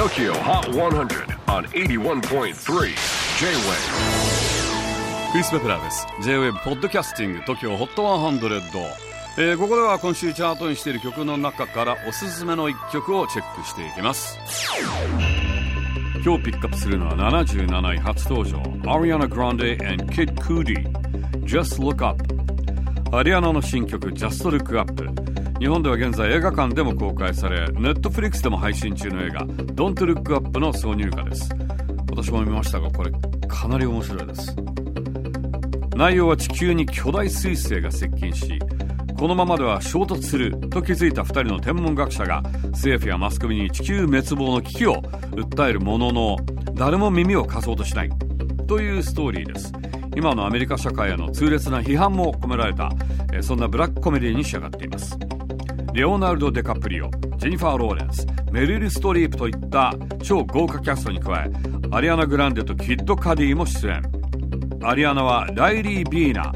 TOKYO HOT 100 on 81.3 J-WAVE. クリス・ベプラーです。J-WAVE ポッドキャスティング TOKYO HOT 100、えー、ここでは今週チャートにしている曲の中からおすすめの一曲をチェックしていきます。今日ピックアップするのは77位初登場。Ariana Grande and Kid Cudi Just Look Up アリアナの新曲 Just Look Up 日本では現在映画館でも公開され Netflix でも配信中の映画 Don't Look Up の挿入歌です。私も見ましたがこれかなり面白いです。内容は地球に巨大彗星が接近しこのままでは衝突すると気づいた2人の天文学者が政府やマスコミに地球滅亡の危機を訴えるものの誰も耳を貸そうとしないというストーリーです。今のアメリカ社会への痛烈な批判も込められたそんなブラックコメディに仕上がっています。レオナルド・ディカプリオジェニファー・ローレンスメリル・ストリープといった超豪華キャストに加えアリアナ・グランデとキッド・カディも出演。アリアナはライリー・ビーナ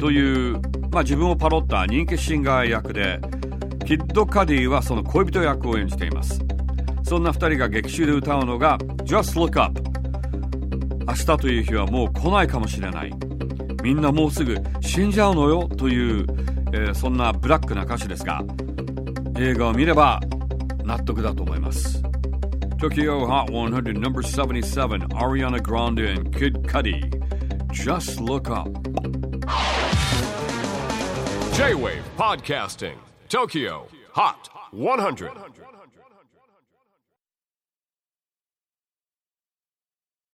というまあ、自分をパロった人気シンガー役でキッド・カディはその恋人役を演じています。そんな2人が劇中で歌うのが Just Look Up 明日という日はもう来ないかもしれない。みんなもうすぐ死んじゃうのよという、えー、そんなブラックな歌詞ですが映画を見れば納得だと思います Tokyo Hot 100 No. 77 Ariana Grande and Kid Cudi Just Look Up J-Wave Podcasting Tokyo Hot 100